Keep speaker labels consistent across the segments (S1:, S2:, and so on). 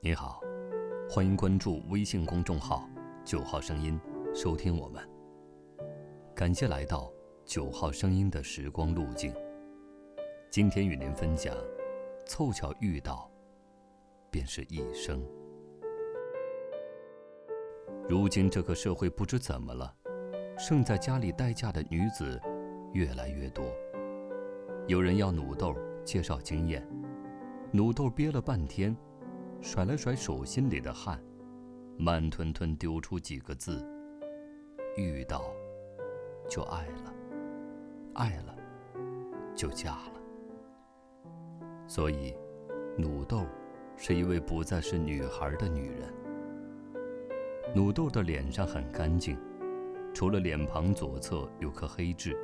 S1: 你好，欢迎关注微信公众号“九号声音”，收听我们。感谢来到“九号声音”的时光路径。今天与您分享：凑巧遇到，便是一生。如今这个社会不知怎么了，剩在家里待嫁的女子越来越多。有人要努豆介绍经验，努豆憋了半天。甩了甩手心里的汗，慢吞吞丢出几个字：“遇到，就爱了；爱了，就嫁了。”所以，努豆是一位不再是女孩的女人。努豆的脸上很干净，除了脸庞左侧有颗黑痣，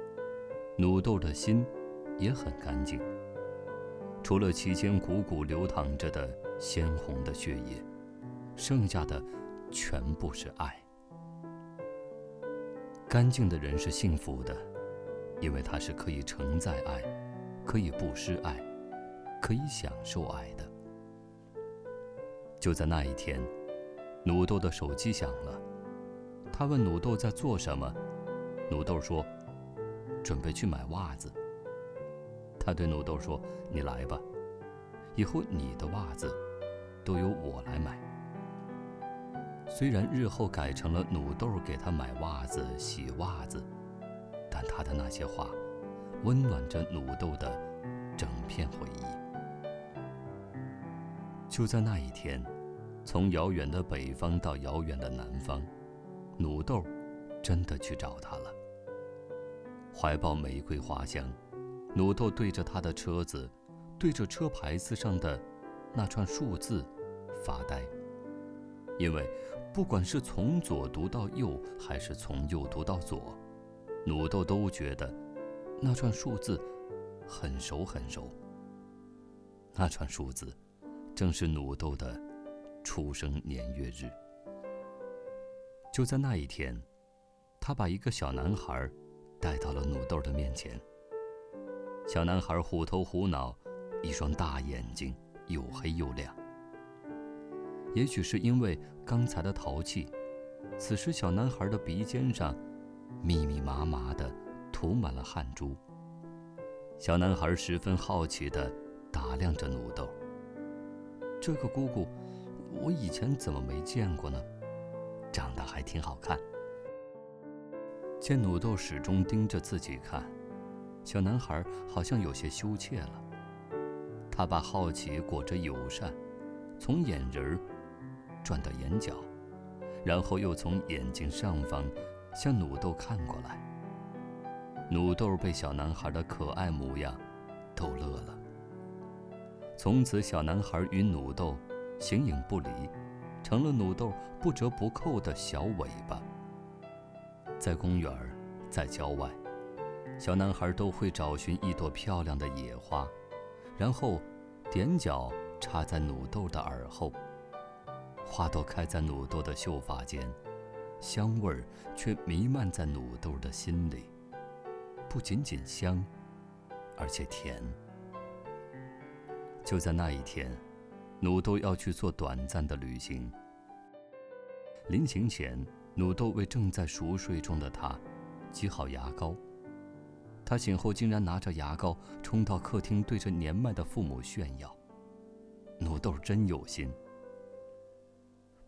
S1: 努豆的心也很干净。除了其间汩汩流淌着的鲜红的血液，剩下的全部是爱。干净的人是幸福的，因为他是可以承载爱，可以不失爱，可以享受爱的。就在那一天，努豆的手机响了，他问努豆在做什么，努豆说：“准备去买袜子。”他对努豆说：“你来吧，以后你的袜子都由我来买。”虽然日后改成了努豆给他买袜子、洗袜子，但他的那些话，温暖着努豆的整片回忆。就在那一天，从遥远的北方到遥远的南方，努豆真的去找他了，怀抱玫瑰花香。努豆对着他的车子，对着车牌子上的那串数字发呆，因为不管是从左读到右，还是从右读到左，努豆都觉得那串数字很熟很熟。那串数字正是努豆的出生年月日。就在那一天，他把一个小男孩带到了努豆的面前。小男孩虎头虎脑，一双大眼睛又黑又亮。也许是因为刚才的淘气，此时小男孩的鼻尖上密密麻麻的涂满了汗珠。小男孩十分好奇地打量着努豆。这个姑姑，我以前怎么没见过呢？长得还挺好看。见努豆始终盯着自己看。小男孩好像有些羞怯了，他把好奇裹着友善，从眼仁儿转到眼角，然后又从眼睛上方向努豆看过来。努豆被小男孩的可爱模样逗乐了。从此，小男孩与努豆形影不离，成了努豆不折不扣的小尾巴。在公园在郊外。小男孩都会找寻一朵漂亮的野花，然后踮脚插在努豆的耳后。花朵开在努豆的秀发间，香味儿却弥漫在努豆的心里。不仅仅香，而且甜。就在那一天，努豆要去做短暂的旅行。临行前，努豆为正在熟睡中的他挤好牙膏。他醒后竟然拿着牙膏冲到客厅，对着年迈的父母炫耀。努豆真有心。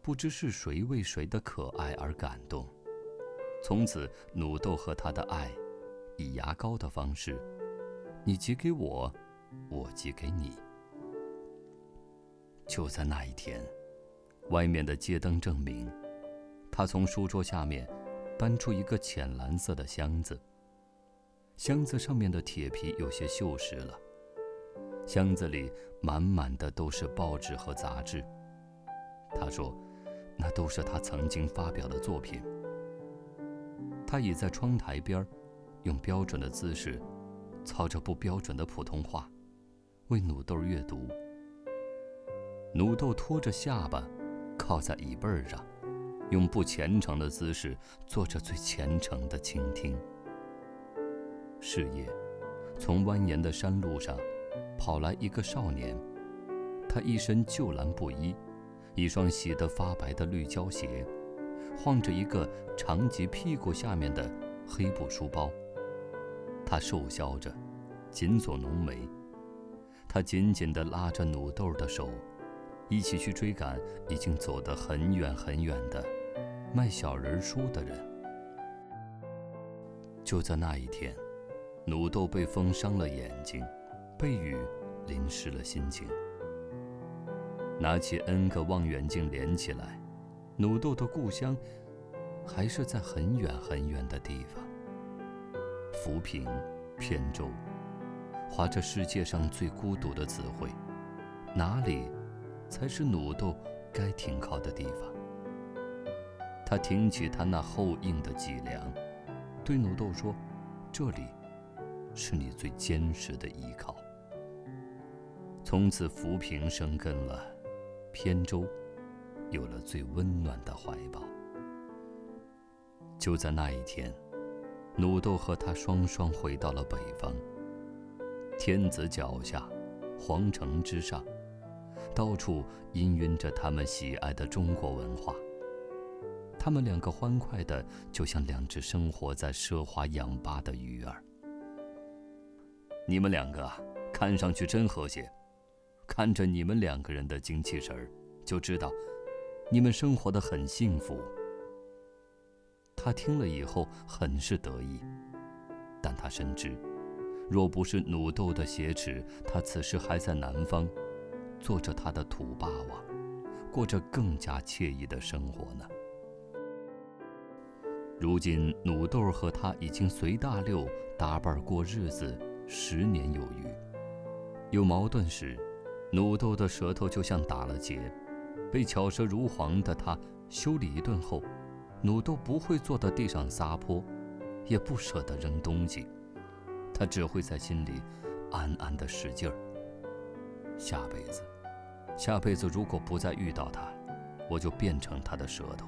S1: 不知是谁为谁的可爱而感动，从此努豆和他的爱，以牙膏的方式，你寄给我，我寄给你。就在那一天，外面的街灯证明，他从书桌下面搬出一个浅蓝色的箱子。箱子上面的铁皮有些锈蚀了，箱子里满满的都是报纸和杂志。他说：“那都是他曾经发表的作品。”他倚在窗台边，用标准的姿势，操着不标准的普通话，为努豆阅读。努豆托着下巴，靠在椅背上，用不虔诚的姿势做着最虔诚的倾听。是夜，从蜿蜒的山路上跑来一个少年，他一身旧蓝布衣，一双洗得发白的绿胶鞋，晃着一个长及屁股下面的黑布书包。他瘦削着，紧锁浓眉。他紧紧地拉着努豆的手，一起去追赶已经走得很远很远的卖小人书的人。就在那一天，努豆被风伤了眼睛，被雨淋湿了心情。拿起 N 个望远镜连起来，努豆的故乡还是在很远很远的地方。浮萍，扁舟，划着世界上最孤独的词汇，哪里才是努豆该停靠的地方？他挺起他那厚硬的脊梁。对努豆说：“这里，是你最坚实的依靠。从此浮萍生根了，扁舟有了最温暖的怀抱。就在那一天，努豆和他双双回到了北方。天子脚下，皇城之上，到处氤氲着他们喜爱的中国文化。”他们两个欢快的，就像两只生活在奢华氧吧的鱼儿。你们两个看上去真和谐，看着你们两个人的精气神儿，就知道你们生活的很幸福。他听了以后很是得意，但他深知，若不是努豆的挟持，他此时还在南方，做着他的土霸王，过着更加惬意的生活呢。如今，努豆和他已经随大溜搭伴过日子十年有余。有矛盾时，努豆的舌头就像打了结，被巧舌如簧的他修理一顿后，努豆不会坐在地上撒泼，也不舍得扔东西，他只会在心里暗暗的使劲儿。下辈子，下辈子如果不再遇到他，我就变成他的舌头。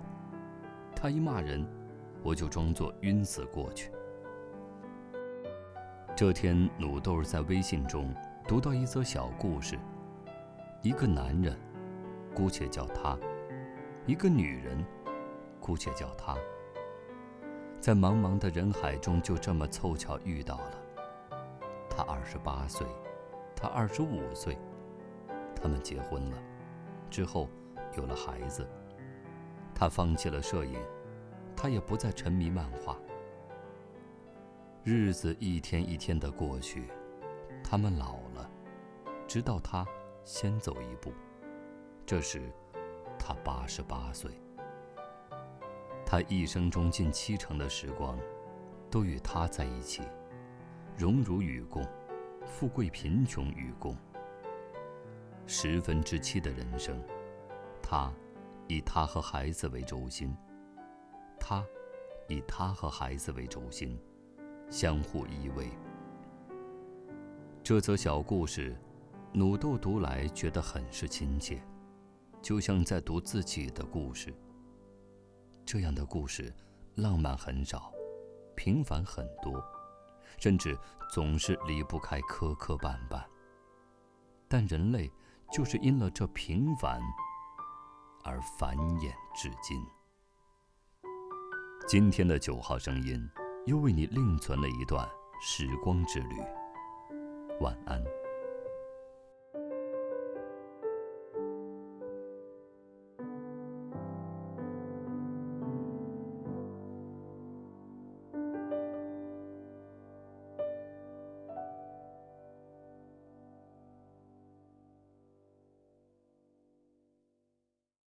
S1: 他一骂人。我就装作晕死过去。这天，努豆在微信中读到一则小故事：一个男人，姑且叫他；一个女人，姑且叫她。在茫茫的人海中，就这么凑巧遇到了。他二十八岁，他二十五岁，他们结婚了，之后有了孩子。他放弃了摄影。他也不再沉迷漫画。日子一天一天的过去，他们老了，直到他先走一步。这时，他八十八岁。他一生中近七成的时光，都与他在一起，荣辱与共，富贵贫穷与共。十分之七的人生，他以他和孩子为轴心。他以他和孩子为轴心，相互依偎。这则小故事，努豆读来觉得很是亲切，就像在读自己的故事。这样的故事，浪漫很少，平凡很多，甚至总是离不开磕磕绊绊。但人类就是因了这平凡，而繁衍至今。今天的九号声音，又为你另存了一段时光之旅。晚安。